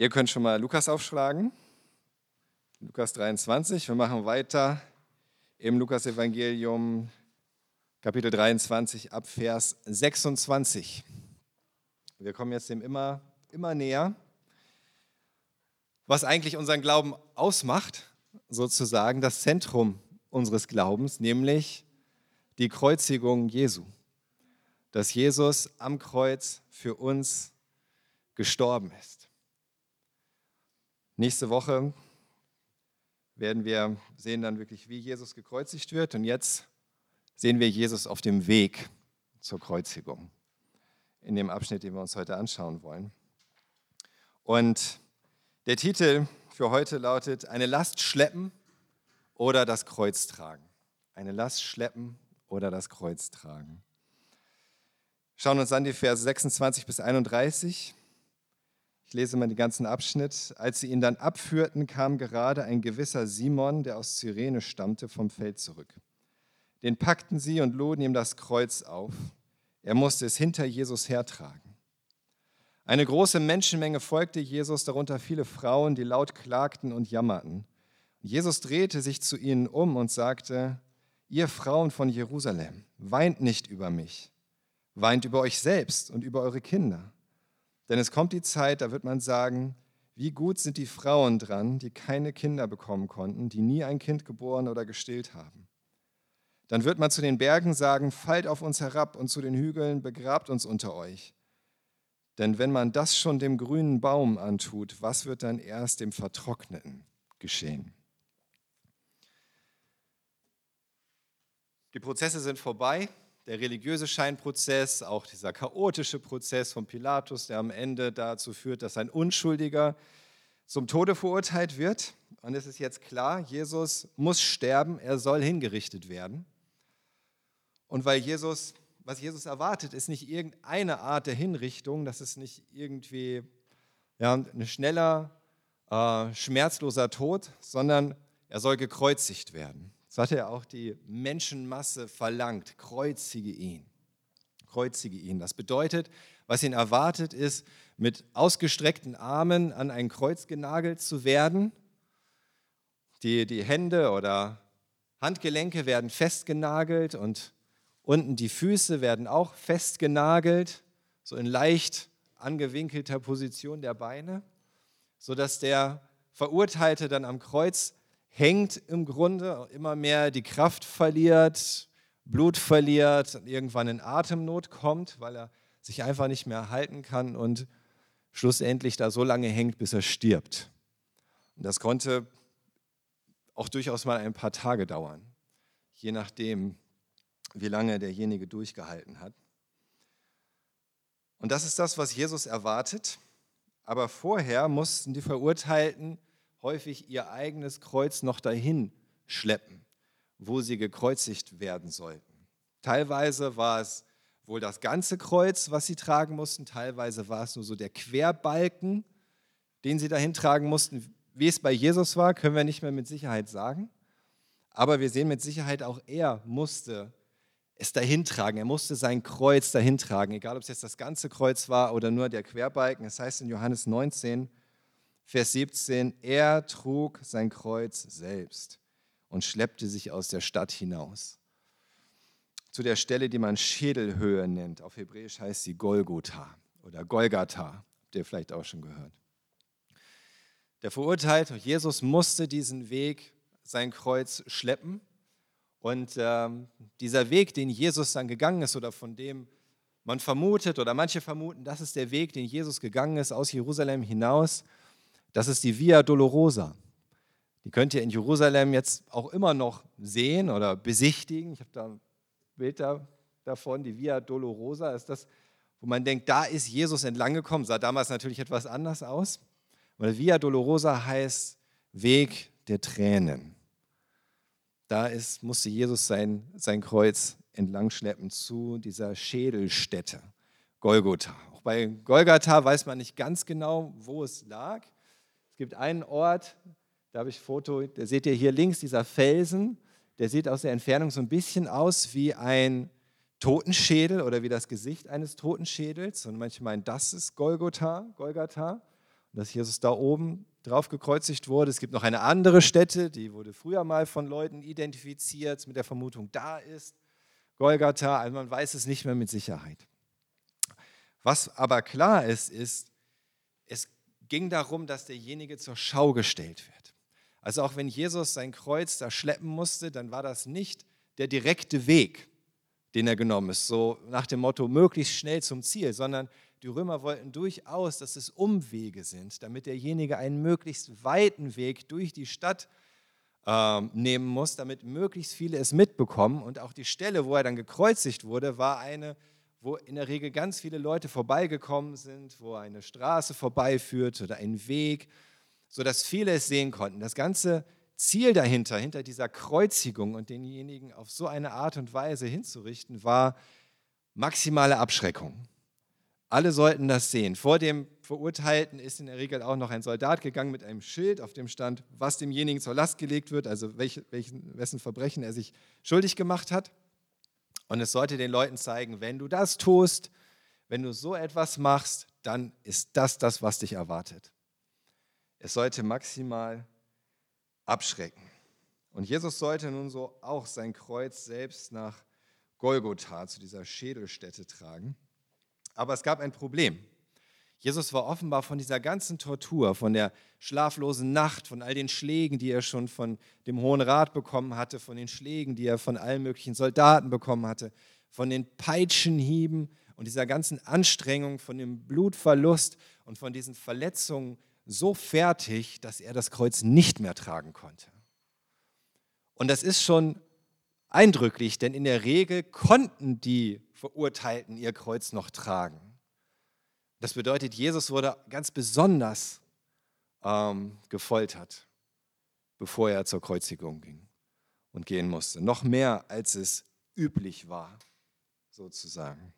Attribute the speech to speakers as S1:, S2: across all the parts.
S1: Ihr könnt schon mal Lukas aufschlagen. Lukas 23. Wir machen weiter im Lukas-Evangelium, Kapitel 23, ab Vers 26. Wir kommen jetzt dem immer, immer näher. Was eigentlich unseren Glauben ausmacht, sozusagen das Zentrum unseres Glaubens, nämlich die Kreuzigung Jesu. Dass Jesus am Kreuz für uns gestorben ist. Nächste Woche werden wir sehen dann wirklich, wie Jesus gekreuzigt wird. Und jetzt sehen wir Jesus auf dem Weg zur Kreuzigung in dem Abschnitt, den wir uns heute anschauen wollen. Und der Titel für heute lautet Eine Last schleppen oder das Kreuz tragen. Eine Last schleppen oder das Kreuz tragen. Schauen uns an die Verse 26 bis 31. Ich lese mal den ganzen Abschnitt. Als sie ihn dann abführten, kam gerade ein gewisser Simon, der aus Cyrene stammte, vom Feld zurück. Den packten sie und luden ihm das Kreuz auf. Er musste es hinter Jesus hertragen. Eine große Menschenmenge folgte Jesus, darunter viele Frauen, die laut klagten und jammerten. Jesus drehte sich zu ihnen um und sagte, ihr Frauen von Jerusalem, weint nicht über mich, weint über euch selbst und über eure Kinder. Denn es kommt die Zeit, da wird man sagen, wie gut sind die Frauen dran, die keine Kinder bekommen konnten, die nie ein Kind geboren oder gestillt haben. Dann wird man zu den Bergen sagen, fallt auf uns herab und zu den Hügeln, begrabt uns unter euch. Denn wenn man das schon dem grünen Baum antut, was wird dann erst dem Vertrockneten geschehen? Die Prozesse sind vorbei der religiöse Scheinprozess, auch dieser chaotische Prozess von Pilatus, der am Ende dazu führt, dass ein Unschuldiger zum Tode verurteilt wird. Und es ist jetzt klar, Jesus muss sterben, er soll hingerichtet werden. Und weil Jesus, was Jesus erwartet, ist nicht irgendeine Art der Hinrichtung, das ist nicht irgendwie ja, ein schneller, äh, schmerzloser Tod, sondern er soll gekreuzigt werden. Das hat er auch die Menschenmasse verlangt. Kreuzige ihn. Kreuzige ihn. Das bedeutet, was ihn erwartet, ist, mit ausgestreckten Armen an ein Kreuz genagelt zu werden. Die, die Hände oder Handgelenke werden festgenagelt und unten die Füße werden auch festgenagelt, so in leicht angewinkelter Position der Beine, sodass der Verurteilte dann am Kreuz hängt im Grunde, immer mehr die Kraft verliert, Blut verliert und irgendwann in Atemnot kommt, weil er sich einfach nicht mehr halten kann und schlussendlich da so lange hängt, bis er stirbt. Und das konnte auch durchaus mal ein paar Tage dauern, je nachdem, wie lange derjenige durchgehalten hat. Und das ist das, was Jesus erwartet. Aber vorher mussten die Verurteilten häufig ihr eigenes Kreuz noch dahin schleppen, wo sie gekreuzigt werden sollten. Teilweise war es wohl das ganze Kreuz, was sie tragen mussten, teilweise war es nur so der Querbalken, den sie dahin tragen mussten. Wie es bei Jesus war, können wir nicht mehr mit Sicherheit sagen. Aber wir sehen mit Sicherheit auch er musste es dahin tragen. Er musste sein Kreuz dahin tragen, egal ob es jetzt das ganze Kreuz war oder nur der Querbalken. Es das heißt in Johannes 19, Vers 17, er trug sein Kreuz selbst und schleppte sich aus der Stadt hinaus. Zu der Stelle, die man Schädelhöhe nennt. Auf Hebräisch heißt sie Golgotha oder Golgatha. Habt ihr vielleicht auch schon gehört. Der Verurteilte, Jesus musste diesen Weg, sein Kreuz schleppen. Und äh, dieser Weg, den Jesus dann gegangen ist oder von dem man vermutet oder manche vermuten, das ist der Weg, den Jesus gegangen ist aus Jerusalem hinaus das ist die Via Dolorosa. Die könnt ihr in Jerusalem jetzt auch immer noch sehen oder besichtigen. Ich habe da ein Bild da, davon. Die Via Dolorosa ist das, wo man denkt, da ist Jesus entlang gekommen. Sah damals natürlich etwas anders aus. Weil Via Dolorosa heißt Weg der Tränen. Da ist, musste Jesus sein, sein Kreuz entlang schleppen zu dieser Schädelstätte, Golgotha. Auch bei Golgatha weiß man nicht ganz genau, wo es lag gibt einen Ort, da habe ich ein Foto, da seht ihr hier links, dieser Felsen, der sieht aus der Entfernung so ein bisschen aus wie ein Totenschädel oder wie das Gesicht eines Totenschädels. Und manche meinen, das ist Golgotha, Golgatha. dass Jesus da oben drauf gekreuzigt wurde. Es gibt noch eine andere Stätte, die wurde früher mal von Leuten identifiziert, mit der Vermutung, da ist Golgatha. Also man weiß es nicht mehr mit Sicherheit. Was aber klar ist, ist, es ging darum, dass derjenige zur Schau gestellt wird. Also auch wenn Jesus sein Kreuz da schleppen musste, dann war das nicht der direkte Weg, den er genommen ist, so nach dem Motto möglichst schnell zum Ziel, sondern die Römer wollten durchaus, dass es Umwege sind, damit derjenige einen möglichst weiten Weg durch die Stadt äh, nehmen muss, damit möglichst viele es mitbekommen. Und auch die Stelle, wo er dann gekreuzigt wurde, war eine, wo in der Regel ganz viele Leute vorbeigekommen sind, wo eine Straße vorbeiführt oder ein Weg, sodass viele es sehen konnten. Das ganze Ziel dahinter, hinter dieser Kreuzigung und denjenigen auf so eine Art und Weise hinzurichten, war maximale Abschreckung. Alle sollten das sehen. Vor dem Verurteilten ist in der Regel auch noch ein Soldat gegangen mit einem Schild, auf dem stand, was demjenigen zur Last gelegt wird, also welche, welchen, wessen Verbrechen er sich schuldig gemacht hat. Und es sollte den Leuten zeigen, wenn du das tust, wenn du so etwas machst, dann ist das das, was dich erwartet. Es sollte maximal abschrecken. Und Jesus sollte nun so auch sein Kreuz selbst nach Golgotha, zu dieser Schädelstätte tragen. Aber es gab ein Problem. Jesus war offenbar von dieser ganzen Tortur, von der schlaflosen Nacht, von all den Schlägen, die er schon von dem Hohen Rat bekommen hatte, von den Schlägen, die er von allen möglichen Soldaten bekommen hatte, von den Peitschenhieben und dieser ganzen Anstrengung, von dem Blutverlust und von diesen Verletzungen so fertig, dass er das Kreuz nicht mehr tragen konnte. Und das ist schon eindrücklich, denn in der Regel konnten die Verurteilten ihr Kreuz noch tragen. Das bedeutet, Jesus wurde ganz besonders ähm, gefoltert, bevor er zur Kreuzigung ging und gehen musste. Noch mehr, als es üblich war, sozusagen.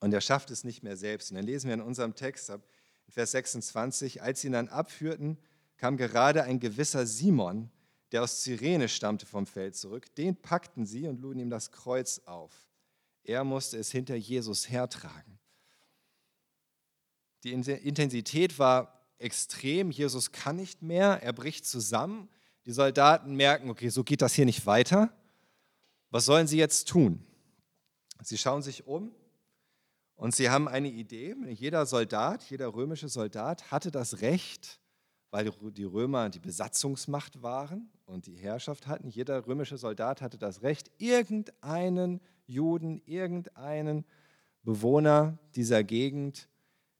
S1: Und er schafft es nicht mehr selbst. Und dann lesen wir in unserem Text ab Vers 26, als sie ihn dann abführten, kam gerade ein gewisser Simon, der aus Cyrene stammte, vom Feld zurück. Den packten sie und luden ihm das Kreuz auf. Er musste es hinter Jesus hertragen. Die Intensität war extrem. Jesus kann nicht mehr. Er bricht zusammen. Die Soldaten merken, okay, so geht das hier nicht weiter. Was sollen sie jetzt tun? Sie schauen sich um und sie haben eine Idee. Jeder Soldat, jeder römische Soldat hatte das Recht, weil die Römer die Besatzungsmacht waren und die Herrschaft hatten. Jeder römische Soldat hatte das Recht, irgendeinen Juden, irgendeinen Bewohner dieser Gegend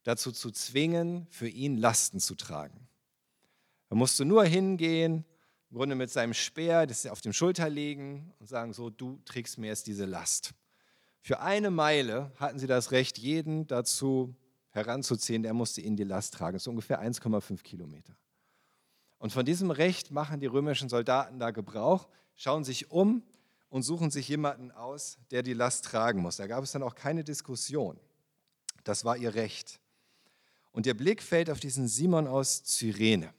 S1: dazu zu zwingen, für ihn Lasten zu tragen. Er musste nur hingehen, im Grunde mit seinem Speer das auf dem Schulter legen und sagen, so, du trägst mir jetzt diese Last. Für eine Meile hatten sie das Recht, jeden dazu heranzuziehen, der musste ihnen die Last tragen. Das ist ungefähr 1,5 Kilometer. Und von diesem Recht machen die römischen Soldaten da Gebrauch, schauen sich um und suchen sich jemanden aus, der die Last tragen muss. Da gab es dann auch keine Diskussion. Das war ihr Recht. Und der Blick fällt auf diesen Simon aus Cyrene.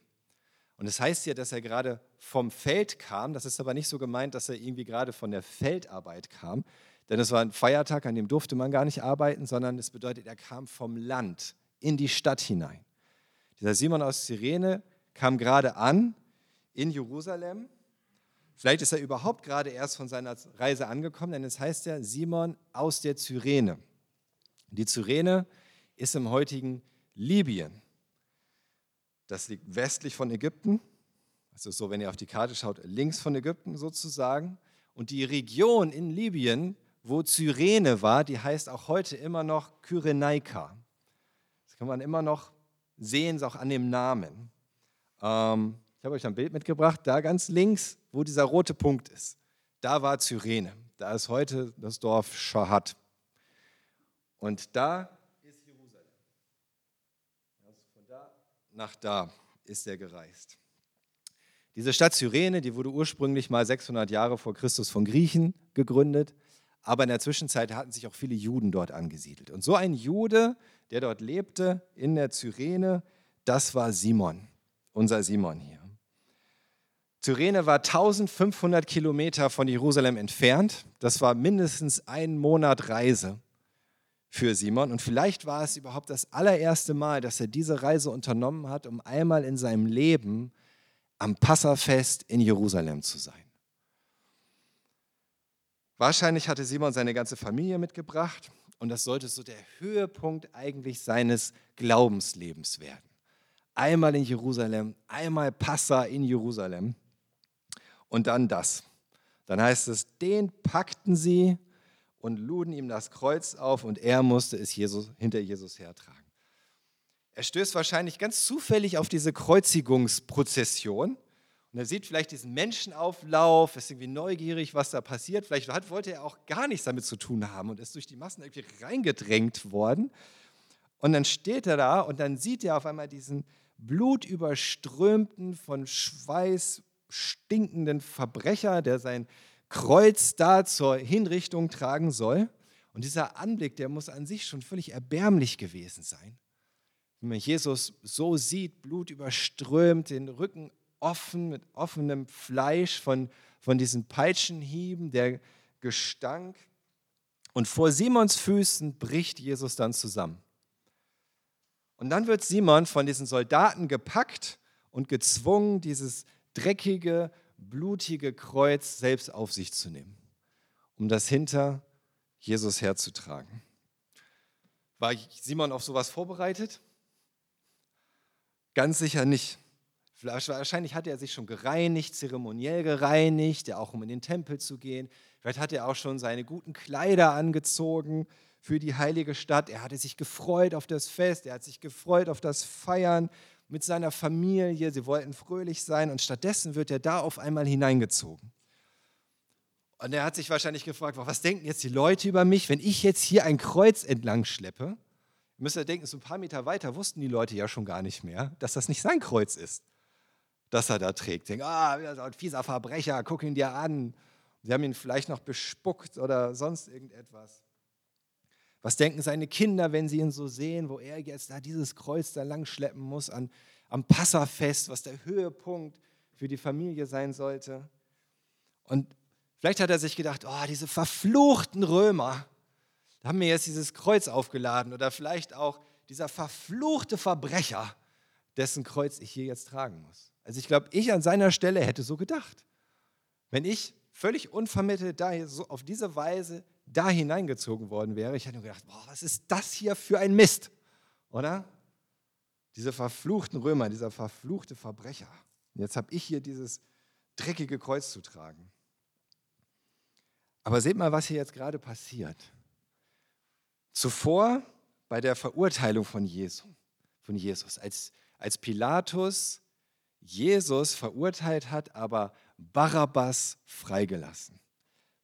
S1: Und es das heißt ja, dass er gerade vom Feld kam. Das ist aber nicht so gemeint, dass er irgendwie gerade von der Feldarbeit kam. Denn es war ein Feiertag, an dem durfte man gar nicht arbeiten, sondern es bedeutet, er kam vom Land in die Stadt hinein. Dieser Simon aus Cyrene kam gerade an in Jerusalem Vielleicht ist er überhaupt gerade erst von seiner Reise angekommen, denn es heißt ja Simon aus der Cyrene. Die Cyrene ist im heutigen Libyen. Das liegt westlich von Ägypten. Ist so, wenn ihr auf die Karte schaut, links von Ägypten sozusagen. Und die Region in Libyen, wo Cyrene war, die heißt auch heute immer noch Kyrenaika. Das kann man immer noch sehen, auch an dem Namen. Ähm, ich habe euch ein Bild mitgebracht, da ganz links, wo dieser rote Punkt ist. Da war Cyrene. Da ist heute das Dorf Shahat. Und da ist Jerusalem. Also von da nach da ist er gereist. Diese Stadt Cyrene, die wurde ursprünglich mal 600 Jahre vor Christus von Griechen gegründet, aber in der Zwischenzeit hatten sich auch viele Juden dort angesiedelt. Und so ein Jude, der dort lebte in der Cyrene, das war Simon, unser Simon hier. Cyrene war 1500 Kilometer von Jerusalem entfernt. Das war mindestens ein Monat Reise für Simon. Und vielleicht war es überhaupt das allererste Mal, dass er diese Reise unternommen hat, um einmal in seinem Leben am Passafest in Jerusalem zu sein. Wahrscheinlich hatte Simon seine ganze Familie mitgebracht und das sollte so der Höhepunkt eigentlich seines Glaubenslebens werden. Einmal in Jerusalem, einmal Passa in Jerusalem und dann das. Dann heißt es, den packten sie und luden ihm das Kreuz auf und er musste es Jesus, hinter Jesus hertragen. Er stößt wahrscheinlich ganz zufällig auf diese Kreuzigungsprozession und er sieht vielleicht diesen Menschenauflauf, ist irgendwie neugierig, was da passiert. Vielleicht hat, wollte er auch gar nichts damit zu tun haben und ist durch die Massen irgendwie reingedrängt worden. Und dann steht er da und dann sieht er auf einmal diesen blutüberströmten, von Schweiß stinkenden Verbrecher, der sein Kreuz da zur Hinrichtung tragen soll. Und dieser Anblick, der muss an sich schon völlig erbärmlich gewesen sein. Wenn man Jesus so sieht, Blut überströmt, den Rücken offen, mit offenem Fleisch von, von diesen Peitschenhieben, der Gestank. Und vor Simons Füßen bricht Jesus dann zusammen. Und dann wird Simon von diesen Soldaten gepackt und gezwungen, dieses dreckige, blutige Kreuz selbst auf sich zu nehmen, um das hinter Jesus herzutragen. War Simon auf sowas vorbereitet? Ganz sicher nicht. Wahrscheinlich hatte er sich schon gereinigt, zeremoniell gereinigt, ja auch um in den Tempel zu gehen. Vielleicht hat er auch schon seine guten Kleider angezogen für die heilige Stadt. Er hatte sich gefreut auf das Fest, er hat sich gefreut auf das Feiern mit seiner Familie, sie wollten fröhlich sein und stattdessen wird er da auf einmal hineingezogen. Und er hat sich wahrscheinlich gefragt, was denken jetzt die Leute über mich, wenn ich jetzt hier ein Kreuz entlang schleppe? Ihr müsst ja denken, so ein paar Meter weiter wussten die Leute ja schon gar nicht mehr, dass das nicht sein Kreuz ist, das er da trägt. Denken, ah, ein fieser Verbrecher, guck ihn dir an. Sie haben ihn vielleicht noch bespuckt oder sonst irgendetwas. Was denken seine Kinder, wenn sie ihn so sehen, wo er jetzt da dieses Kreuz da lang schleppen muss an, am Passafest, was der Höhepunkt für die Familie sein sollte? Und vielleicht hat er sich gedacht, oh, diese verfluchten Römer, da haben mir jetzt dieses Kreuz aufgeladen oder vielleicht auch dieser verfluchte Verbrecher, dessen Kreuz ich hier jetzt tragen muss. Also ich glaube, ich an seiner Stelle hätte so gedacht. Wenn ich völlig unvermittelt da so auf diese Weise da hineingezogen worden wäre, ich hätte nur gedacht, boah, was ist das hier für ein Mist, oder? Diese verfluchten Römer, dieser verfluchte Verbrecher. Jetzt habe ich hier dieses dreckige Kreuz zu tragen. Aber seht mal, was hier jetzt gerade passiert. Zuvor bei der Verurteilung von Jesus, von Jesus als, als Pilatus Jesus verurteilt hat, aber Barabbas freigelassen.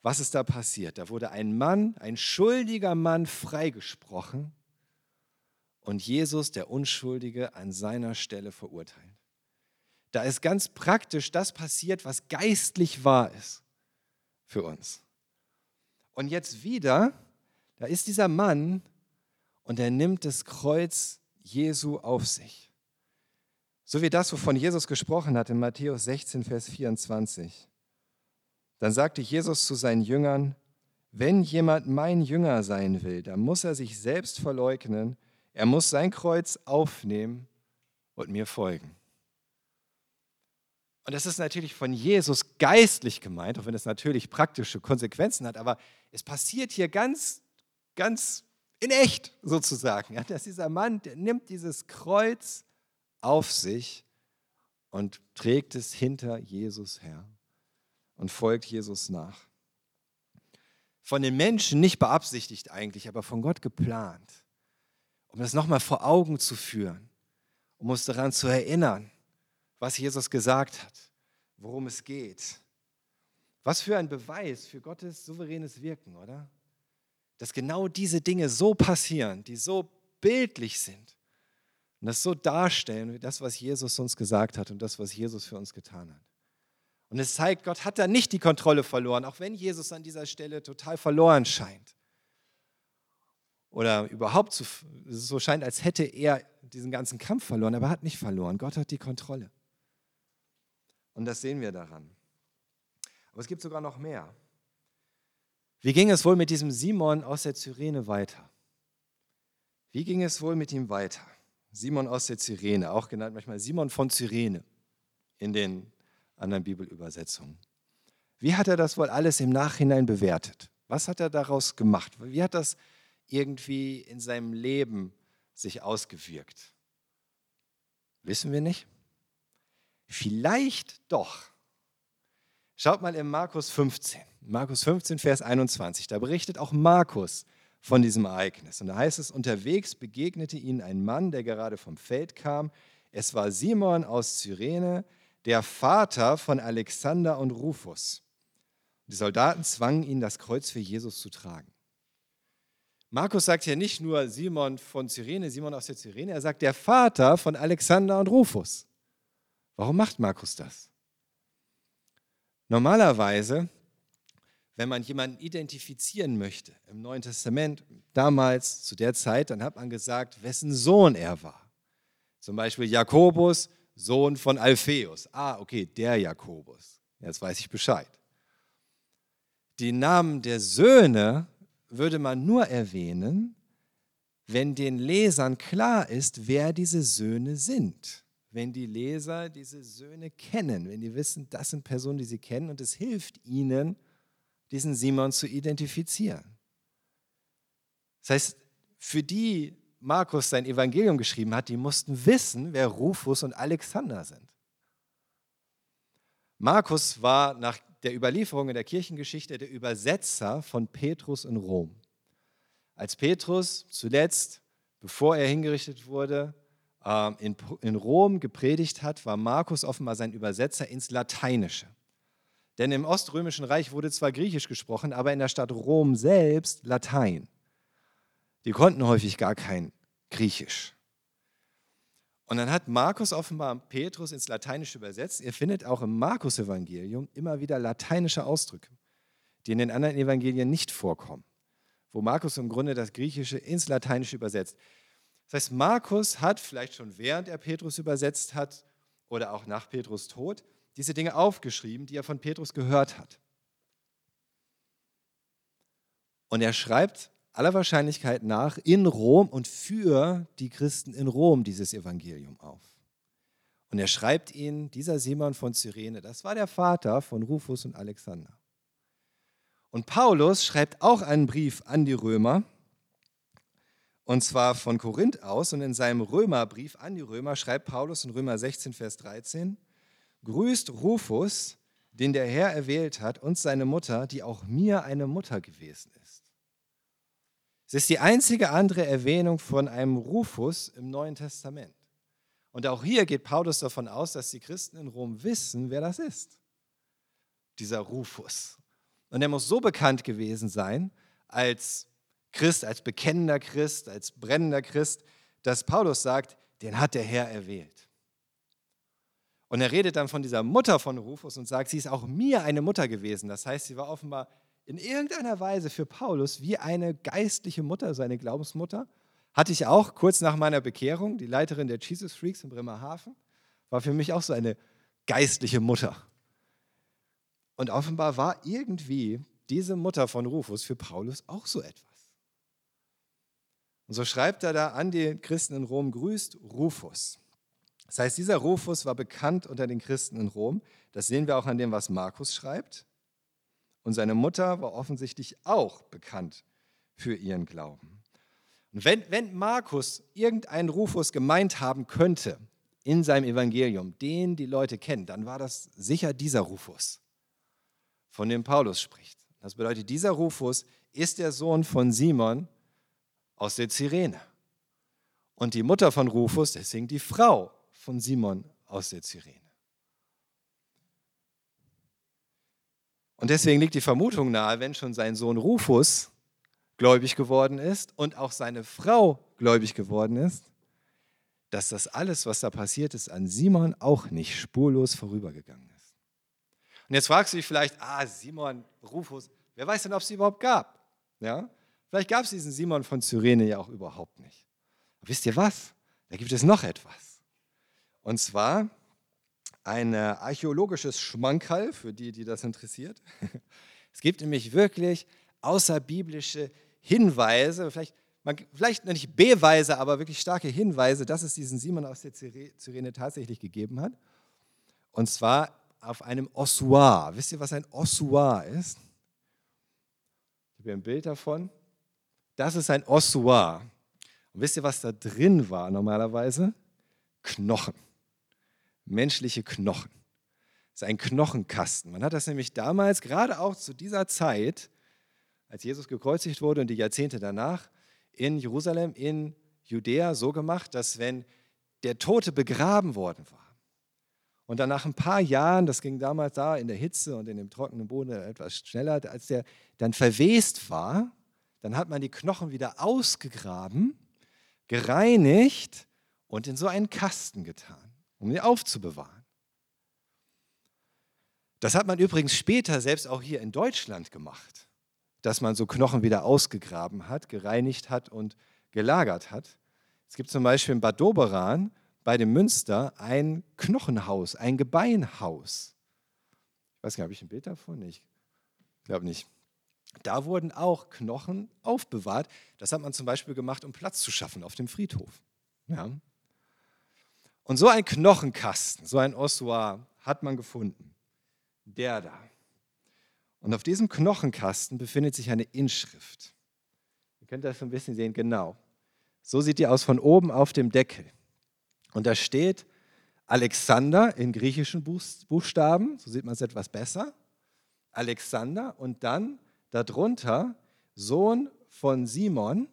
S1: Was ist da passiert? Da wurde ein Mann, ein schuldiger Mann freigesprochen und Jesus, der Unschuldige, an seiner Stelle verurteilt. Da ist ganz praktisch das passiert, was geistlich wahr ist für uns. Und jetzt wieder, da ist dieser Mann und er nimmt das Kreuz Jesu auf sich. So wie das, wovon Jesus gesprochen hat in Matthäus 16, Vers 24. Dann sagte Jesus zu seinen Jüngern, wenn jemand mein Jünger sein will, dann muss er sich selbst verleugnen, er muss sein Kreuz aufnehmen und mir folgen. Und das ist natürlich von Jesus geistlich gemeint, auch wenn es natürlich praktische Konsequenzen hat, aber es passiert hier ganz, ganz in echt sozusagen. Ja, dass dieser Mann, der nimmt dieses Kreuz auf sich und trägt es hinter Jesus her und folgt Jesus nach. Von den Menschen nicht beabsichtigt eigentlich, aber von Gott geplant, um das nochmal vor Augen zu führen, um uns daran zu erinnern, was Jesus gesagt hat, worum es geht. Was für ein Beweis für Gottes souveränes Wirken, oder? Dass genau diese Dinge so passieren, die so bildlich sind und das so darstellen, wie das, was Jesus uns gesagt hat und das, was Jesus für uns getan hat. Und es zeigt, Gott hat da nicht die Kontrolle verloren, auch wenn Jesus an dieser Stelle total verloren scheint. Oder überhaupt so, scheint, als hätte er diesen ganzen Kampf verloren, aber er hat nicht verloren. Gott hat die Kontrolle. Und das sehen wir daran. Aber es gibt sogar noch mehr. Wie ging es wohl mit diesem Simon aus der Cyrene weiter? Wie ging es wohl mit ihm weiter? Simon aus der Cyrene, auch genannt manchmal Simon von Cyrene in den anderen Bibelübersetzungen. Wie hat er das wohl alles im Nachhinein bewertet? Was hat er daraus gemacht? Wie hat das irgendwie in seinem Leben sich ausgewirkt? Wissen wir nicht? Vielleicht doch. Schaut mal in Markus 15. Markus 15, Vers 21. Da berichtet auch Markus von diesem Ereignis. Und da heißt es, unterwegs begegnete ihnen ein Mann, der gerade vom Feld kam. Es war Simon aus Cyrene, der Vater von Alexander und Rufus. Die Soldaten zwangen ihn, das Kreuz für Jesus zu tragen. Markus sagt ja nicht nur Simon von Cyrene, Simon aus der Cyrene, er sagt der Vater von Alexander und Rufus. Warum macht Markus das? Normalerweise, wenn man jemanden identifizieren möchte im Neuen Testament, damals zu der Zeit, dann hat man gesagt, wessen Sohn er war. Zum Beispiel Jakobus, Sohn von Alpheus. Ah, okay, der Jakobus. Jetzt weiß ich Bescheid. Die Namen der Söhne würde man nur erwähnen, wenn den Lesern klar ist, wer diese Söhne sind. Wenn die Leser diese Söhne kennen, wenn die wissen, das sind Personen, die sie kennen und es hilft ihnen, diesen Simon zu identifizieren. Das heißt, für die Markus sein Evangelium geschrieben hat, die mussten wissen, wer Rufus und Alexander sind. Markus war nach der Überlieferung in der Kirchengeschichte der Übersetzer von Petrus in Rom. Als Petrus zuletzt, bevor er hingerichtet wurde, ähm, in Rom gepredigt hat, war Markus offenbar sein Übersetzer ins Lateinische. Denn im Oströmischen Reich wurde zwar Griechisch gesprochen, aber in der Stadt Rom selbst Latein. Die konnten häufig gar kein Griechisch. Und dann hat Markus offenbar Petrus ins Lateinische übersetzt. Ihr findet auch im Markus-Evangelium immer wieder lateinische Ausdrücke, die in den anderen Evangelien nicht vorkommen, wo Markus im Grunde das Griechische ins Lateinische übersetzt. Das heißt, Markus hat vielleicht schon während er Petrus übersetzt hat oder auch nach Petrus Tod diese Dinge aufgeschrieben, die er von Petrus gehört hat. Und er schreibt aller Wahrscheinlichkeit nach in Rom und für die Christen in Rom dieses Evangelium auf. Und er schreibt ihnen, dieser Simon von Cyrene, das war der Vater von Rufus und Alexander. Und Paulus schreibt auch einen Brief an die Römer, und zwar von Korinth aus. Und in seinem Römerbrief an die Römer schreibt Paulus in Römer 16, Vers 13, Grüßt Rufus, den der Herr erwählt hat, und seine Mutter, die auch mir eine Mutter gewesen ist. Es ist die einzige andere Erwähnung von einem Rufus im Neuen Testament. Und auch hier geht Paulus davon aus, dass die Christen in Rom wissen, wer das ist. Dieser Rufus. Und er muss so bekannt gewesen sein als Christ, als bekennender Christ, als brennender Christ, dass Paulus sagt, den hat der Herr erwählt. Und er redet dann von dieser Mutter von Rufus und sagt, sie ist auch mir eine Mutter gewesen. Das heißt, sie war offenbar in irgendeiner Weise für Paulus wie eine geistliche Mutter, seine Glaubensmutter. Hatte ich auch kurz nach meiner Bekehrung, die Leiterin der Jesus Freaks in Bremerhaven, war für mich auch so eine geistliche Mutter. Und offenbar war irgendwie diese Mutter von Rufus für Paulus auch so etwas. Und so schreibt er da an die Christen in Rom, grüßt Rufus. Das heißt, dieser Rufus war bekannt unter den Christen in Rom. Das sehen wir auch an dem, was Markus schreibt. Und seine Mutter war offensichtlich auch bekannt für ihren Glauben. Und wenn, wenn Markus irgendeinen Rufus gemeint haben könnte in seinem Evangelium, den die Leute kennen, dann war das sicher dieser Rufus, von dem Paulus spricht. Das bedeutet, dieser Rufus ist der Sohn von Simon aus der Cyrene. Und die Mutter von Rufus, deswegen die Frau von Simon aus der Cyrene. Und deswegen liegt die Vermutung nahe, wenn schon sein Sohn Rufus gläubig geworden ist und auch seine Frau gläubig geworden ist, dass das alles, was da passiert ist, an Simon auch nicht spurlos vorübergegangen ist. Und jetzt fragst du dich vielleicht, ah, Simon, Rufus, wer weiß denn, ob es sie überhaupt gab? Ja? Vielleicht gab es diesen Simon von Cyrene ja auch überhaupt nicht. Aber wisst ihr was? Da gibt es noch etwas. Und zwar ein archäologisches Schmankerl für die, die das interessiert. Es gibt nämlich wirklich außerbiblische Hinweise, vielleicht man, vielleicht nicht Beweise, aber wirklich starke Hinweise, dass es diesen Simon aus der Cyrene tatsächlich gegeben hat. Und zwar auf einem Ossuar. Wisst ihr, was ein Ossuar ist? Ich habe hier ein Bild davon. Das ist ein Ossuar. Und wisst ihr, was da drin war normalerweise? Knochen. Menschliche Knochen. Das ist ein Knochenkasten. Man hat das nämlich damals, gerade auch zu dieser Zeit, als Jesus gekreuzigt wurde und die Jahrzehnte danach, in Jerusalem, in Judäa so gemacht, dass wenn der Tote begraben worden war und dann nach ein paar Jahren, das ging damals da in der Hitze und in dem trockenen Boden etwas schneller, als der dann verwest war, dann hat man die Knochen wieder ausgegraben, gereinigt und in so einen Kasten getan, um sie aufzubewahren. Das hat man übrigens später selbst auch hier in Deutschland gemacht dass man so Knochen wieder ausgegraben hat, gereinigt hat und gelagert hat. Es gibt zum Beispiel in Bad Doberan bei dem Münster ein Knochenhaus, ein Gebeinhaus. Ich weiß gar nicht, habe ich ein Bild davon? Ich glaube nicht. Da wurden auch Knochen aufbewahrt. Das hat man zum Beispiel gemacht, um Platz zu schaffen auf dem Friedhof. Ja. Und so ein Knochenkasten, so ein Ossuar hat man gefunden. Der da. Und auf diesem Knochenkasten befindet sich eine Inschrift. Ihr könnt das so ein bisschen sehen, genau. So sieht die aus von oben auf dem Deckel. Und da steht Alexander in griechischen Buchstaben, so sieht man es etwas besser. Alexander und dann darunter Sohn von Simon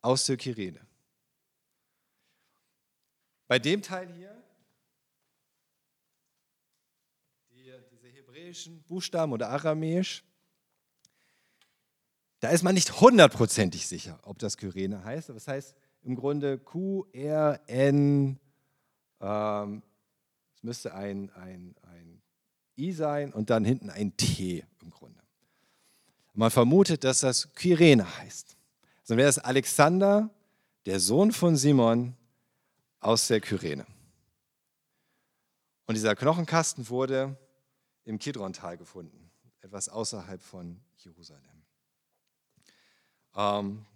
S1: aus der Kyrene. Bei dem Teil hier hebräischen Buchstaben oder aramäisch, da ist man nicht hundertprozentig sicher, ob das Kyrene heißt. Aber es heißt im Grunde Q-R-N, ähm, es müsste ein, ein, ein I sein und dann hinten ein T im Grunde. Man vermutet, dass das Kyrene heißt. Also wäre es Alexander, der Sohn von Simon aus der Kyrene. Und dieser Knochenkasten wurde im Kidron-Tal gefunden, etwas außerhalb von Jerusalem. Ähm,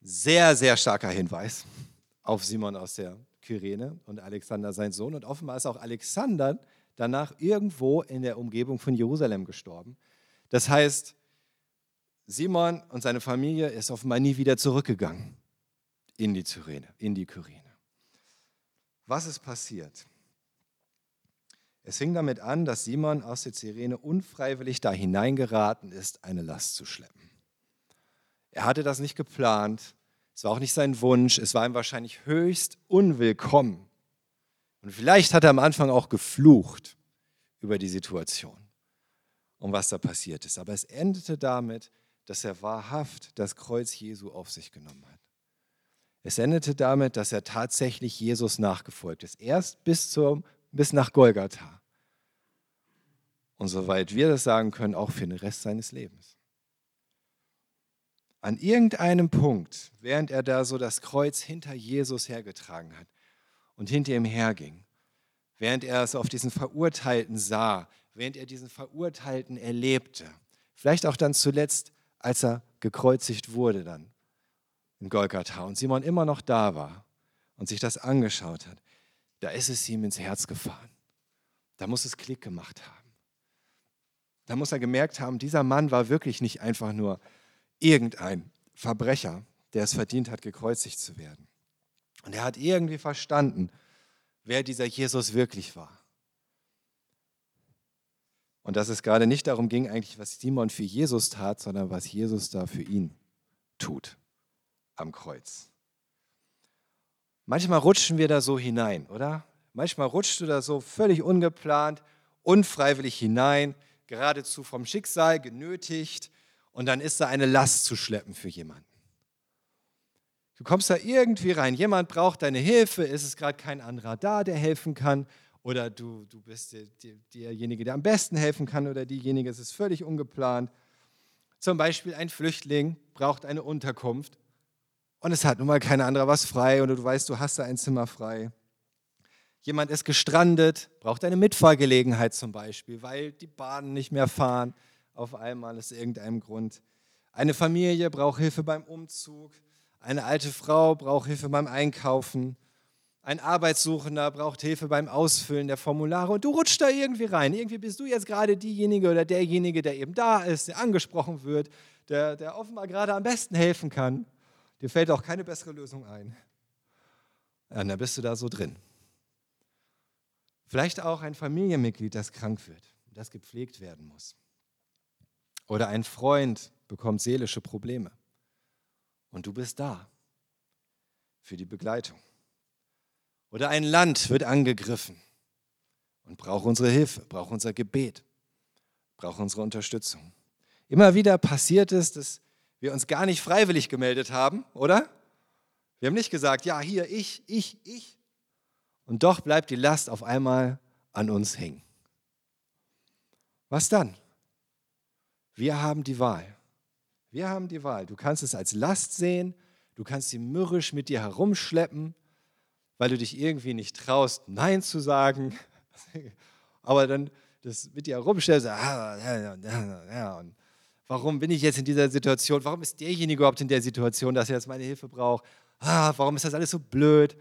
S1: sehr, sehr starker Hinweis auf Simon aus der Kyrene und Alexander sein Sohn. Und offenbar ist auch Alexander danach irgendwo in der Umgebung von Jerusalem gestorben. Das heißt, Simon und seine Familie ist offenbar nie wieder zurückgegangen in die Cyrene, in die Kyrene. Was ist passiert? Es fing damit an, dass Simon aus der Cyrene unfreiwillig da hineingeraten ist, eine Last zu schleppen. Er hatte das nicht geplant, es war auch nicht sein Wunsch, es war ihm wahrscheinlich höchst unwillkommen. Und vielleicht hat er am Anfang auch geflucht über die Situation und was da passiert ist. Aber es endete damit, dass er wahrhaft das Kreuz Jesu auf sich genommen hat. Es endete damit, dass er tatsächlich Jesus nachgefolgt ist. Erst bis zum bis nach Golgatha. Und soweit wir das sagen können, auch für den Rest seines Lebens. An irgendeinem Punkt, während er da so das Kreuz hinter Jesus hergetragen hat und hinter ihm herging, während er so auf diesen Verurteilten sah, während er diesen Verurteilten erlebte, vielleicht auch dann zuletzt, als er gekreuzigt wurde dann in Golgatha und Simon immer noch da war und sich das angeschaut hat, da ist es ihm ins Herz gefahren. Da muss es Klick gemacht haben. Da muss er gemerkt haben, dieser Mann war wirklich nicht einfach nur irgendein Verbrecher, der es verdient hat, gekreuzigt zu werden. Und er hat irgendwie verstanden, wer dieser Jesus wirklich war. Und dass es gerade nicht darum ging, eigentlich, was Simon für Jesus tat, sondern was Jesus da für ihn tut am Kreuz. Manchmal rutschen wir da so hinein, oder? Manchmal rutschst du da so völlig ungeplant, unfreiwillig hinein, geradezu vom Schicksal genötigt und dann ist da eine Last zu schleppen für jemanden. Du kommst da irgendwie rein, jemand braucht deine Hilfe, ist es gerade kein anderer da, der helfen kann oder du, du bist der, der, derjenige, der am besten helfen kann oder diejenige, es ist völlig ungeplant. Zum Beispiel ein Flüchtling braucht eine Unterkunft und es hat nun mal kein anderer was frei und du weißt, du hast da ein Zimmer frei. Jemand ist gestrandet, braucht eine Mitfahrgelegenheit zum Beispiel, weil die Bahnen nicht mehr fahren auf einmal aus irgendeinem Grund. Eine Familie braucht Hilfe beim Umzug. Eine alte Frau braucht Hilfe beim Einkaufen. Ein Arbeitssuchender braucht Hilfe beim Ausfüllen der Formulare und du rutschst da irgendwie rein. Irgendwie bist du jetzt gerade diejenige oder derjenige, der eben da ist, der angesprochen wird, der, der offenbar gerade am besten helfen kann. Dir fällt auch keine bessere Lösung ein. Und dann bist du da so drin. Vielleicht auch ein Familienmitglied, das krank wird, das gepflegt werden muss. Oder ein Freund bekommt seelische Probleme. Und du bist da für die Begleitung. Oder ein Land wird angegriffen und braucht unsere Hilfe, braucht unser Gebet, braucht unsere Unterstützung. Immer wieder passiert es, dass wir uns gar nicht freiwillig gemeldet haben, oder? Wir haben nicht gesagt, ja, hier, ich, ich, ich. Und doch bleibt die Last auf einmal an uns hängen. Was dann? Wir haben die Wahl. Wir haben die Wahl. Du kannst es als Last sehen, du kannst sie mürrisch mit dir herumschleppen, weil du dich irgendwie nicht traust, Nein zu sagen. Aber dann das mit dir herumstellst, ah, und warum bin ich jetzt in dieser Situation? Warum ist derjenige überhaupt in der Situation, dass er jetzt meine Hilfe braucht? Ah, warum ist das alles so blöd?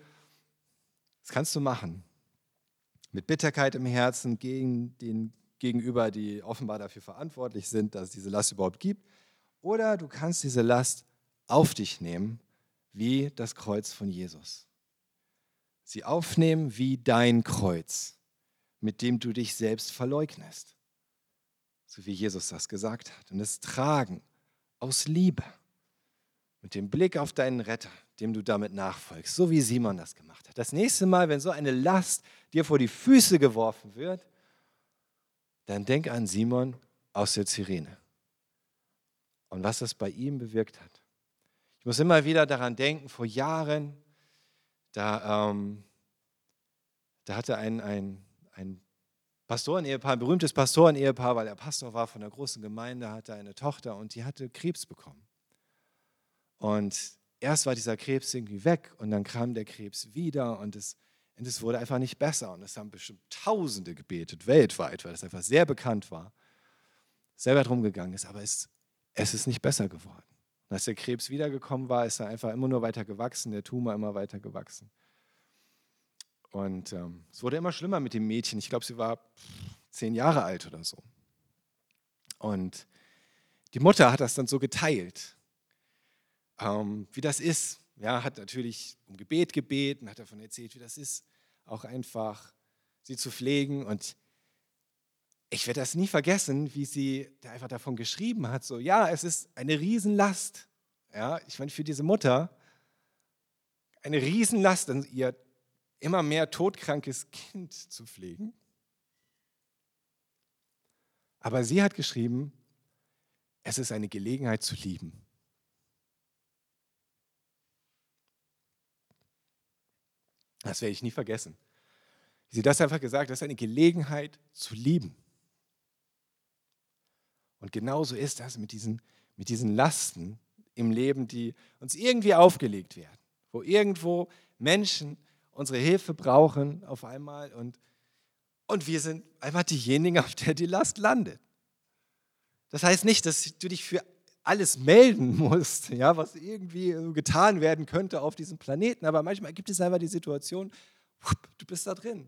S1: Das kannst du machen. Mit Bitterkeit im Herzen gegen den gegenüber, die offenbar dafür verantwortlich sind, dass es diese Last überhaupt gibt. Oder du kannst diese Last auf dich nehmen, wie das Kreuz von Jesus. Sie aufnehmen wie dein Kreuz, mit dem du dich selbst verleugnest. So wie Jesus das gesagt hat. Und es tragen aus Liebe, mit dem Blick auf deinen Retter, dem du damit nachfolgst, so wie Simon das gemacht hat. Das nächste Mal, wenn so eine Last dir vor die Füße geworfen wird, dann denk an Simon aus der Zirene und was das bei ihm bewirkt hat. Ich muss immer wieder daran denken, vor Jahren, da, ähm, da hatte ein, ein, ein Pastorenehepaar, ein berühmtes Pastorenehepaar, weil er Pastor war von einer großen Gemeinde, hatte eine Tochter und die hatte Krebs bekommen. Und erst war dieser Krebs irgendwie weg und dann kam der Krebs wieder und es und es wurde einfach nicht besser. Und es haben bestimmt Tausende gebetet, weltweit, weil es einfach sehr bekannt war, selber drum gegangen ist. Aber es, es ist nicht besser geworden. Und als der Krebs wiedergekommen war, ist er einfach immer nur weiter gewachsen, der Tumor immer weiter gewachsen. Und ähm, es wurde immer schlimmer mit dem Mädchen. Ich glaube, sie war zehn Jahre alt oder so. Und die Mutter hat das dann so geteilt, ähm, wie das ist, ja, hat natürlich um Gebet gebeten, hat davon erzählt, wie das ist, auch einfach sie zu pflegen. Und ich werde das nie vergessen, wie sie einfach davon geschrieben hat, so, ja, es ist eine Riesenlast. Ja, ich meine, für diese Mutter eine Riesenlast, ihr immer mehr todkrankes Kind zu pflegen. Aber sie hat geschrieben, es ist eine Gelegenheit zu lieben. Das werde ich nie vergessen. Sie das einfach gesagt, das ist eine Gelegenheit zu lieben. Und genauso ist das mit diesen, mit diesen Lasten im Leben, die uns irgendwie aufgelegt werden, wo irgendwo Menschen unsere Hilfe brauchen auf einmal und, und wir sind einfach diejenigen, auf der die Last landet. Das heißt nicht, dass du dich für alles melden musst, ja, was irgendwie getan werden könnte auf diesem Planeten. Aber manchmal gibt es einfach die Situation, du bist da drin.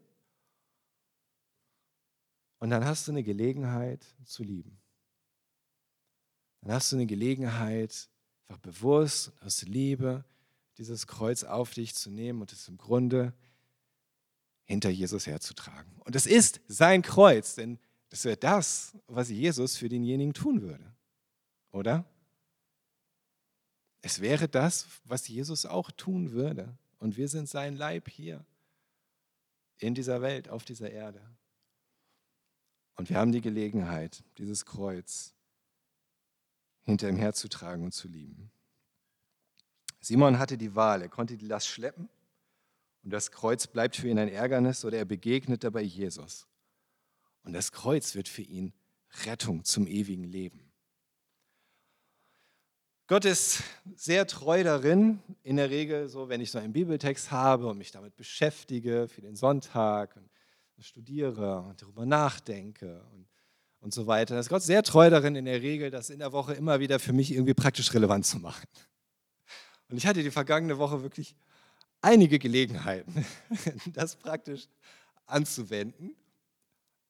S1: Und dann hast du eine Gelegenheit zu lieben. Dann hast du eine Gelegenheit, einfach bewusst aus Liebe dieses Kreuz auf dich zu nehmen und es im Grunde hinter Jesus herzutragen. Und es ist sein Kreuz, denn das wäre das, was Jesus für denjenigen tun würde oder? Es wäre das, was Jesus auch tun würde. Und wir sind sein Leib hier in dieser Welt, auf dieser Erde. Und wir haben die Gelegenheit, dieses Kreuz hinter ihm herzutragen und zu lieben. Simon hatte die Wahl, er konnte die Last schleppen und das Kreuz bleibt für ihn ein Ärgernis oder er begegnet dabei Jesus. Und das Kreuz wird für ihn Rettung zum ewigen Leben. Gott ist sehr treu darin, in der Regel so, wenn ich so einen Bibeltext habe und mich damit beschäftige für den Sonntag und studiere und darüber nachdenke und, und so weiter. Ist Gott sehr treu darin, in der Regel das in der Woche immer wieder für mich irgendwie praktisch relevant zu machen. Und ich hatte die vergangene Woche wirklich einige Gelegenheiten, das praktisch anzuwenden.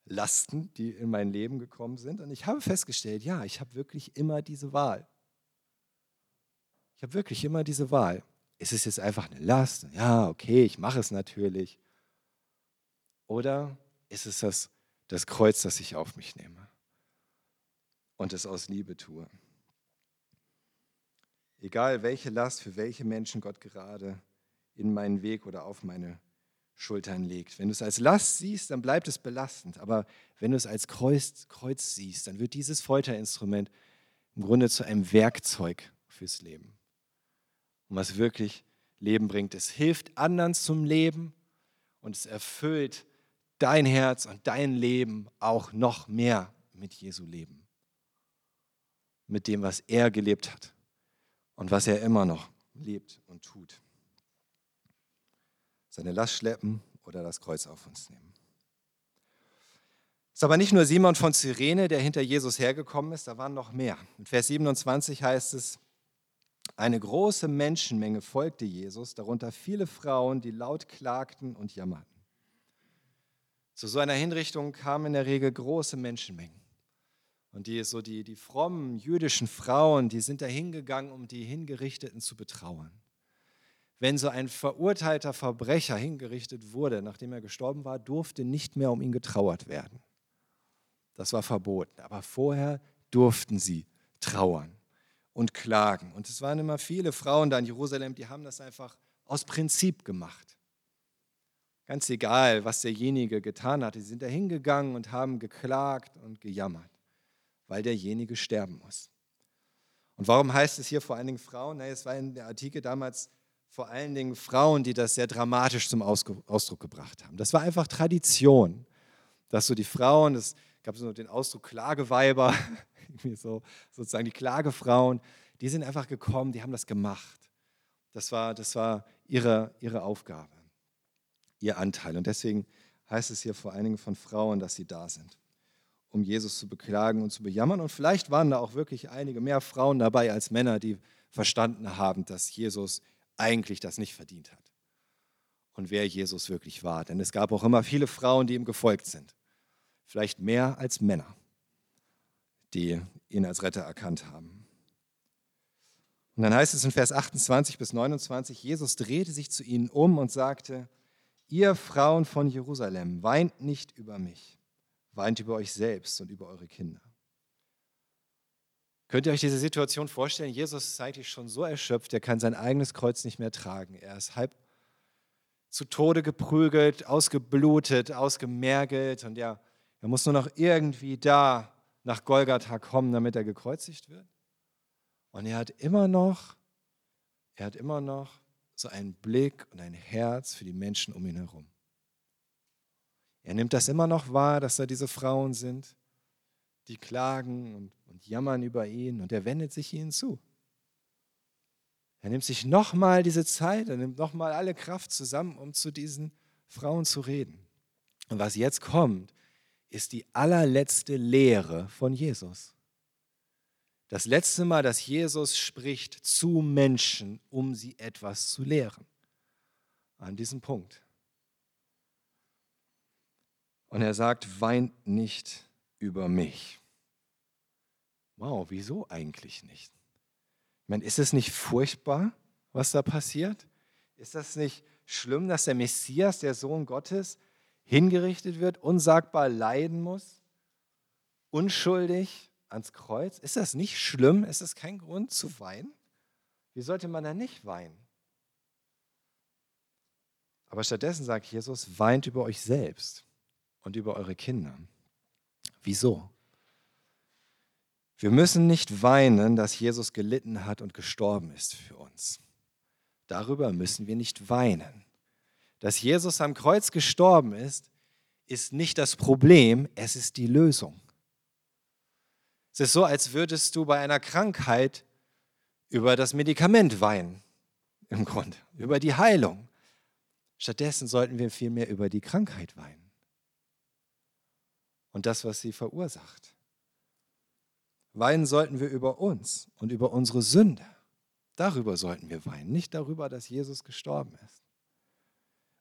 S1: Lasten, die in mein Leben gekommen sind. Und ich habe festgestellt, ja, ich habe wirklich immer diese Wahl. Ich habe wirklich immer diese Wahl. Ist es jetzt einfach eine Last? Ja, okay, ich mache es natürlich. Oder ist es das, das Kreuz, das ich auf mich nehme und es aus Liebe tue? Egal welche Last für welche Menschen Gott gerade in meinen Weg oder auf meine Schultern legt. Wenn du es als Last siehst, dann bleibt es belastend. Aber wenn du es als Kreuz, Kreuz siehst, dann wird dieses Folterinstrument im Grunde zu einem Werkzeug fürs Leben. Und was wirklich Leben bringt. Es hilft anderen zum Leben und es erfüllt dein Herz und dein Leben auch noch mehr mit Jesu Leben. Mit dem, was er gelebt hat und was er immer noch lebt und tut seine Last schleppen oder das Kreuz auf uns nehmen. Es ist aber nicht nur Simon von Cyrene, der hinter Jesus hergekommen ist, da waren noch mehr. In Vers 27 heißt es, eine große Menschenmenge folgte Jesus, darunter viele Frauen, die laut klagten und jammerten. Zu so einer Hinrichtung kamen in der Regel große Menschenmengen. Und die, so die, die frommen jüdischen Frauen, die sind da hingegangen, um die Hingerichteten zu betrauern wenn so ein verurteilter Verbrecher hingerichtet wurde, nachdem er gestorben war, durfte nicht mehr um ihn getrauert werden. Das war verboten. Aber vorher durften sie trauern und klagen. Und es waren immer viele Frauen da in Jerusalem, die haben das einfach aus Prinzip gemacht. Ganz egal, was derjenige getan hat, die sind da hingegangen und haben geklagt und gejammert, weil derjenige sterben muss. Und warum heißt es hier vor allen Dingen Frauen? Na, es war in der Antike damals vor allen Dingen Frauen, die das sehr dramatisch zum Ausdruck gebracht haben. Das war einfach Tradition, dass so die Frauen, es gab so den Ausdruck Klageweiber, so, sozusagen die Klagefrauen, die sind einfach gekommen, die haben das gemacht. Das war, das war ihre, ihre Aufgabe, ihr Anteil. Und deswegen heißt es hier vor allen Dingen von Frauen, dass sie da sind, um Jesus zu beklagen und zu bejammern. Und vielleicht waren da auch wirklich einige mehr Frauen dabei als Männer, die verstanden haben, dass Jesus eigentlich das nicht verdient hat. Und wer Jesus wirklich war. Denn es gab auch immer viele Frauen, die ihm gefolgt sind. Vielleicht mehr als Männer, die ihn als Retter erkannt haben. Und dann heißt es in Vers 28 bis 29, Jesus drehte sich zu ihnen um und sagte, ihr Frauen von Jerusalem, weint nicht über mich, weint über euch selbst und über eure Kinder. Könnt ihr euch diese Situation vorstellen? Jesus ist eigentlich schon so erschöpft, er kann sein eigenes Kreuz nicht mehr tragen. Er ist halb zu Tode geprügelt, ausgeblutet, ausgemergelt und er, er muss nur noch irgendwie da nach Golgatha kommen, damit er gekreuzigt wird. Und er hat immer noch, er hat immer noch so einen Blick und ein Herz für die Menschen um ihn herum. Er nimmt das immer noch wahr, dass da diese Frauen sind, die klagen und und jammern über ihn und er wendet sich ihnen zu. Er nimmt sich nochmal diese Zeit, er nimmt nochmal alle Kraft zusammen, um zu diesen Frauen zu reden. Und was jetzt kommt, ist die allerletzte Lehre von Jesus. Das letzte Mal, dass Jesus spricht zu Menschen, um sie etwas zu lehren. An diesem Punkt. Und er sagt, weint nicht über mich. Wow, wieso eigentlich nicht? Ich meine, ist es nicht furchtbar, was da passiert? Ist das nicht schlimm, dass der Messias, der Sohn Gottes, hingerichtet wird, unsagbar leiden muss, unschuldig ans Kreuz? Ist das nicht schlimm? Ist das kein Grund zu weinen? Wie sollte man da nicht weinen? Aber stattdessen sagt Jesus, weint über euch selbst und über eure Kinder. Wieso? Wir müssen nicht weinen, dass Jesus gelitten hat und gestorben ist für uns. Darüber müssen wir nicht weinen. Dass Jesus am Kreuz gestorben ist, ist nicht das Problem, es ist die Lösung. Es ist so, als würdest du bei einer Krankheit über das Medikament weinen, im Grunde, über die Heilung. Stattdessen sollten wir vielmehr über die Krankheit weinen und das, was sie verursacht Weinen sollten wir über uns und über unsere Sünde. Darüber sollten wir weinen, nicht darüber, dass Jesus gestorben ist.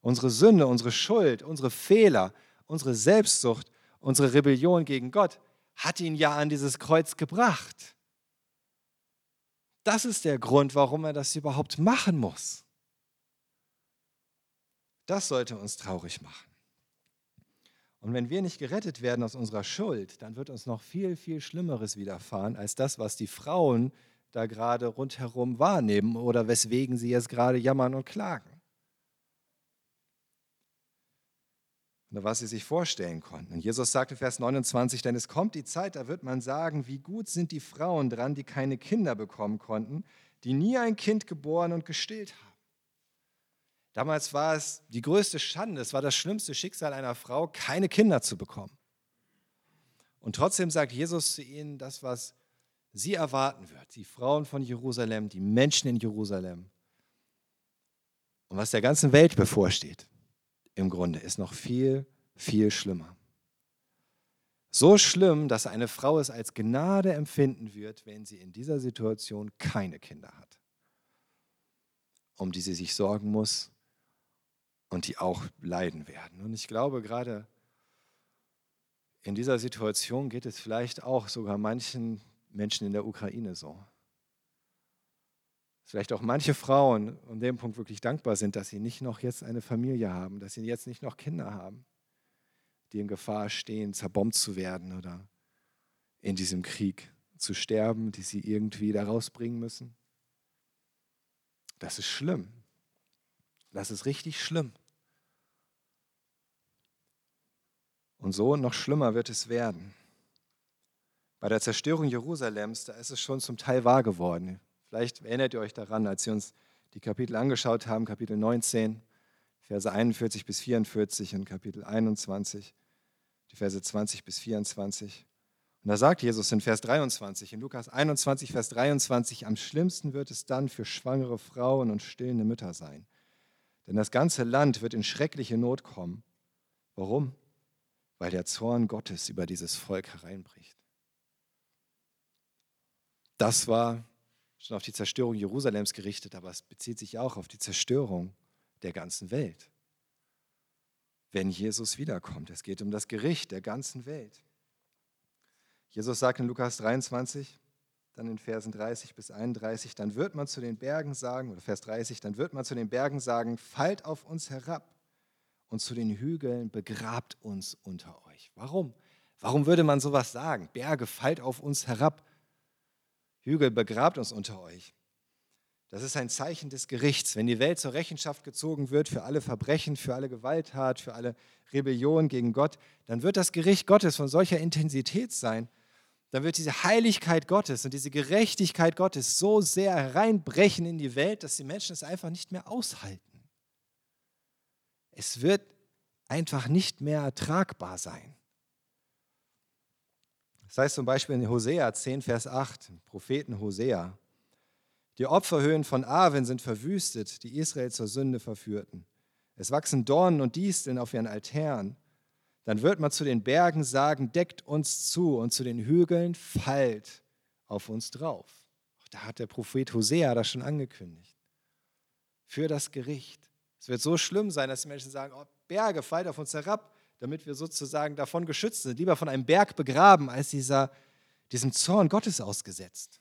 S1: Unsere Sünde, unsere Schuld, unsere Fehler, unsere Selbstsucht, unsere Rebellion gegen Gott hat ihn ja an dieses Kreuz gebracht. Das ist der Grund, warum er das überhaupt machen muss. Das sollte uns traurig machen. Und wenn wir nicht gerettet werden aus unserer Schuld, dann wird uns noch viel, viel Schlimmeres widerfahren als das, was die Frauen da gerade rundherum wahrnehmen oder weswegen sie jetzt gerade jammern und klagen. Oder was sie sich vorstellen konnten. Und Jesus sagte Vers 29, denn es kommt die Zeit, da wird man sagen, wie gut sind die Frauen dran, die keine Kinder bekommen konnten, die nie ein Kind geboren und gestillt haben. Damals war es die größte Schande, es war das schlimmste Schicksal einer Frau, keine Kinder zu bekommen. Und trotzdem sagt Jesus zu ihnen das, was sie erwarten wird, die Frauen von Jerusalem, die Menschen in Jerusalem und was der ganzen Welt bevorsteht, im Grunde, ist noch viel, viel schlimmer. So schlimm, dass eine Frau es als Gnade empfinden wird, wenn sie in dieser Situation keine Kinder hat, um die sie sich sorgen muss und die auch leiden werden. Und ich glaube, gerade in dieser Situation geht es vielleicht auch sogar manchen Menschen in der Ukraine so. Vielleicht auch manche Frauen an dem Punkt wirklich dankbar sind, dass sie nicht noch jetzt eine Familie haben, dass sie jetzt nicht noch Kinder haben, die in Gefahr stehen, zerbombt zu werden oder in diesem Krieg zu sterben, die sie irgendwie da rausbringen müssen. Das ist schlimm. Das ist richtig schlimm. Und so noch schlimmer wird es werden. Bei der Zerstörung Jerusalems, da ist es schon zum Teil wahr geworden. Vielleicht erinnert ihr euch daran, als wir uns die Kapitel angeschaut haben, Kapitel 19, Verse 41 bis 44 und Kapitel 21, die Verse 20 bis 24. Und da sagt Jesus in Vers 23, in Lukas 21, Vers 23, am schlimmsten wird es dann für schwangere Frauen und stillende Mütter sein. Denn das ganze Land wird in schreckliche Not kommen. Warum? Weil der Zorn Gottes über dieses Volk hereinbricht. Das war schon auf die Zerstörung Jerusalems gerichtet, aber es bezieht sich auch auf die Zerstörung der ganzen Welt. Wenn Jesus wiederkommt, es geht um das Gericht der ganzen Welt. Jesus sagt in Lukas 23, dann in Versen 30 bis 31, dann wird man zu den Bergen sagen, oder Vers 30, dann wird man zu den Bergen sagen, fallt auf uns herab und zu den Hügeln, begrabt uns unter euch. Warum? Warum würde man sowas sagen? Berge, fallt auf uns herab. Hügel, begrabt uns unter euch. Das ist ein Zeichen des Gerichts. Wenn die Welt zur Rechenschaft gezogen wird für alle Verbrechen, für alle Gewalttat, für alle Rebellion gegen Gott, dann wird das Gericht Gottes von solcher Intensität sein. Dann wird diese Heiligkeit Gottes und diese Gerechtigkeit Gottes so sehr hereinbrechen in die Welt, dass die Menschen es einfach nicht mehr aushalten. Es wird einfach nicht mehr ertragbar sein. Das heißt zum Beispiel in Hosea 10, Vers 8, Propheten Hosea, die Opferhöhen von Aven sind verwüstet, die Israel zur Sünde verführten. Es wachsen Dornen und Disteln auf ihren Altären. Dann wird man zu den Bergen sagen, deckt uns zu und zu den Hügeln fallt auf uns drauf. Da hat der Prophet Hosea das schon angekündigt. Für das Gericht. Es wird so schlimm sein, dass die Menschen sagen, oh, Berge, fallt auf uns herab, damit wir sozusagen davon geschützt sind. Lieber von einem Berg begraben, als dieser, diesem Zorn Gottes ausgesetzt.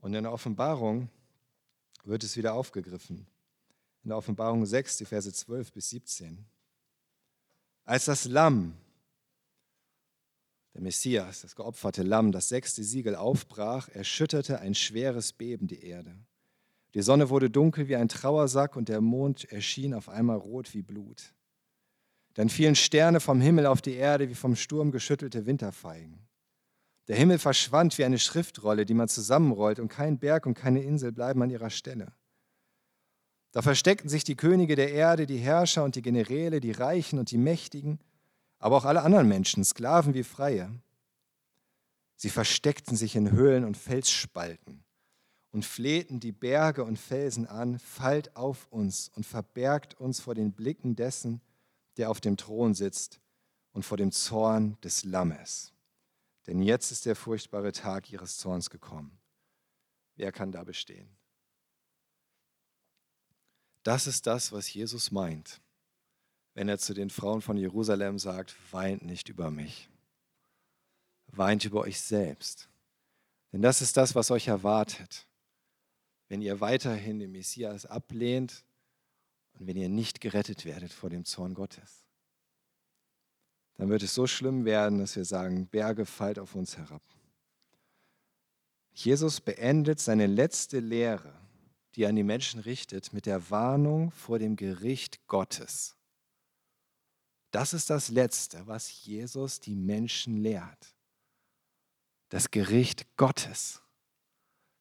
S1: Und in der Offenbarung wird es wieder aufgegriffen. In der Offenbarung 6, die Verse 12 bis 17. Als das Lamm, der Messias, das geopferte Lamm, das sechste Siegel aufbrach, erschütterte ein schweres Beben die Erde. Die Sonne wurde dunkel wie ein Trauersack und der Mond erschien auf einmal rot wie Blut. Dann fielen Sterne vom Himmel auf die Erde wie vom Sturm geschüttelte Winterfeigen. Der Himmel verschwand wie eine Schriftrolle, die man zusammenrollt, und kein Berg und keine Insel bleiben an ihrer Stelle. Da versteckten sich die Könige der Erde, die Herrscher und die Generäle, die Reichen und die Mächtigen, aber auch alle anderen Menschen, Sklaven wie Freie. Sie versteckten sich in Höhlen und Felsspalten und flehten die Berge und Felsen an, fallt auf uns und verbergt uns vor den Blicken dessen, der auf dem Thron sitzt und vor dem Zorn des Lammes. Denn jetzt ist der furchtbare Tag ihres Zorns gekommen. Wer kann da bestehen? Das ist das, was Jesus meint, wenn er zu den Frauen von Jerusalem sagt, weint nicht über mich, weint über euch selbst. Denn das ist das, was euch erwartet, wenn ihr weiterhin den Messias ablehnt und wenn ihr nicht gerettet werdet vor dem Zorn Gottes dann wird es so schlimm werden, dass wir sagen, Berge fallt auf uns herab. Jesus beendet seine letzte Lehre, die er an die Menschen richtet, mit der Warnung vor dem Gericht Gottes. Das ist das Letzte, was Jesus die Menschen lehrt. Das Gericht Gottes.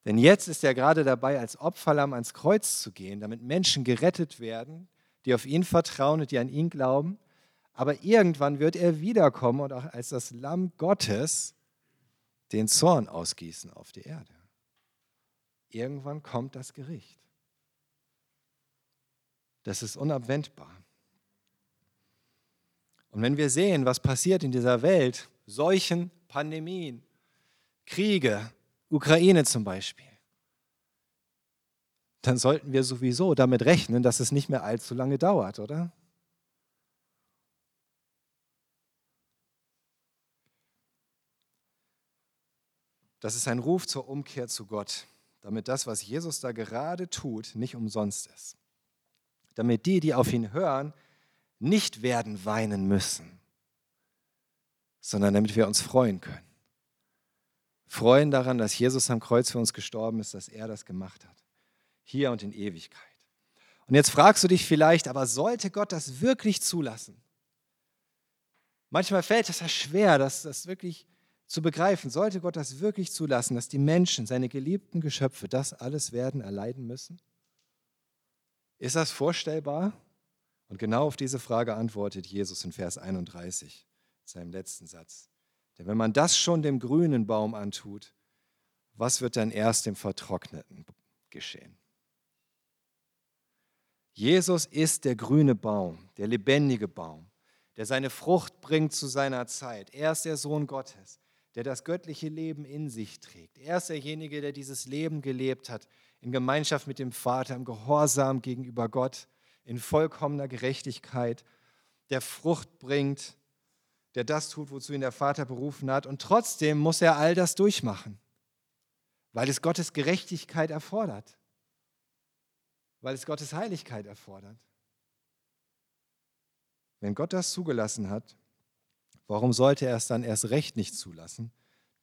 S1: Denn jetzt ist er gerade dabei, als Opferlamm ans Kreuz zu gehen, damit Menschen gerettet werden, die auf ihn vertrauen und die an ihn glauben aber irgendwann wird er wiederkommen und auch als das Lamm Gottes den Zorn ausgießen auf die Erde. Irgendwann kommt das Gericht. Das ist unabwendbar. Und wenn wir sehen, was passiert in dieser Welt, Seuchen, Pandemien, Kriege, Ukraine zum Beispiel, dann sollten wir sowieso damit rechnen, dass es nicht mehr allzu lange dauert, oder? Das ist ein Ruf zur Umkehr zu Gott, damit das, was Jesus da gerade tut, nicht umsonst ist. Damit die, die auf ihn hören, nicht werden weinen müssen, sondern damit wir uns freuen können. Freuen daran, dass Jesus am Kreuz für uns gestorben ist, dass er das gemacht hat. Hier und in Ewigkeit. Und jetzt fragst du dich vielleicht, aber sollte Gott das wirklich zulassen? Manchmal fällt es ja schwer, dass das wirklich zu begreifen, sollte Gott das wirklich zulassen, dass die Menschen, seine geliebten Geschöpfe, das alles werden erleiden müssen? Ist das vorstellbar? Und genau auf diese Frage antwortet Jesus in Vers 31, seinem letzten Satz. Denn wenn man das schon dem grünen Baum antut, was wird dann erst dem Vertrockneten geschehen? Jesus ist der grüne Baum, der lebendige Baum, der seine Frucht bringt zu seiner Zeit. Er ist der Sohn Gottes der das göttliche Leben in sich trägt. Er ist derjenige, der dieses Leben gelebt hat, in Gemeinschaft mit dem Vater, im Gehorsam gegenüber Gott, in vollkommener Gerechtigkeit, der Frucht bringt, der das tut, wozu ihn der Vater berufen hat. Und trotzdem muss er all das durchmachen, weil es Gottes Gerechtigkeit erfordert, weil es Gottes Heiligkeit erfordert. Wenn Gott das zugelassen hat, Warum sollte er es dann erst recht nicht zulassen,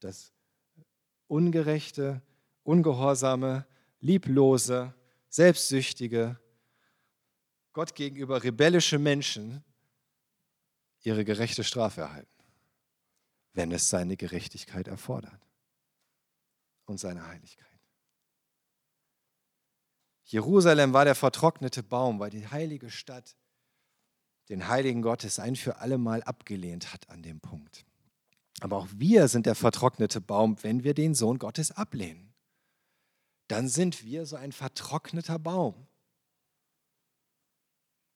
S1: dass ungerechte, ungehorsame, lieblose, selbstsüchtige, Gott gegenüber rebellische Menschen ihre gerechte Strafe erhalten, wenn es seine Gerechtigkeit erfordert und seine Heiligkeit. Jerusalem war der vertrocknete Baum, war die heilige Stadt, den Heiligen Gottes ein für alle Mal abgelehnt hat an dem Punkt. Aber auch wir sind der vertrocknete Baum, wenn wir den Sohn Gottes ablehnen. Dann sind wir so ein vertrockneter Baum.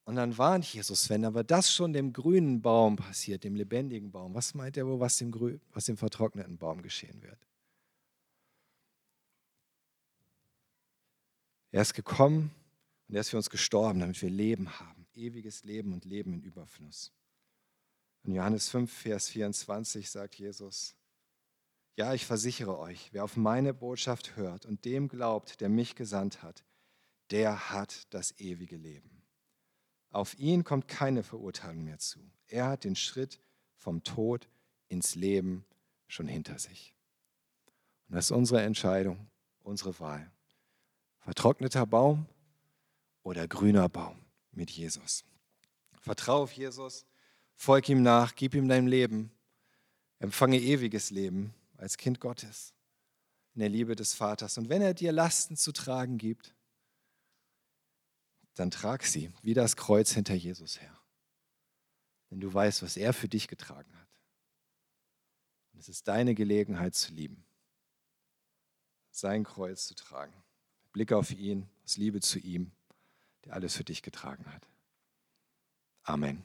S1: Und dann warnt Jesus, wenn aber das schon dem grünen Baum passiert, dem lebendigen Baum, was meint er wohl, was dem, grün, was dem vertrockneten Baum geschehen wird? Er ist gekommen und er ist für uns gestorben, damit wir Leben haben ewiges Leben und Leben in Überfluss. In Johannes 5, Vers 24 sagt Jesus, ja, ich versichere euch, wer auf meine Botschaft hört und dem glaubt, der mich gesandt hat, der hat das ewige Leben. Auf ihn kommt keine Verurteilung mehr zu. Er hat den Schritt vom Tod ins Leben schon hinter sich. Und das ist unsere Entscheidung, unsere Wahl. Vertrockneter Baum oder grüner Baum mit Jesus. Vertraue auf Jesus, folge ihm nach, gib ihm dein Leben, empfange ewiges Leben als Kind Gottes in der Liebe des Vaters. Und wenn er dir Lasten zu tragen gibt, dann trag sie wie das Kreuz hinter Jesus her. Denn du weißt, was er für dich getragen hat. Und es ist deine Gelegenheit zu lieben, sein Kreuz zu tragen. Blick auf ihn, aus Liebe zu ihm der alles für dich getragen hat. Amen.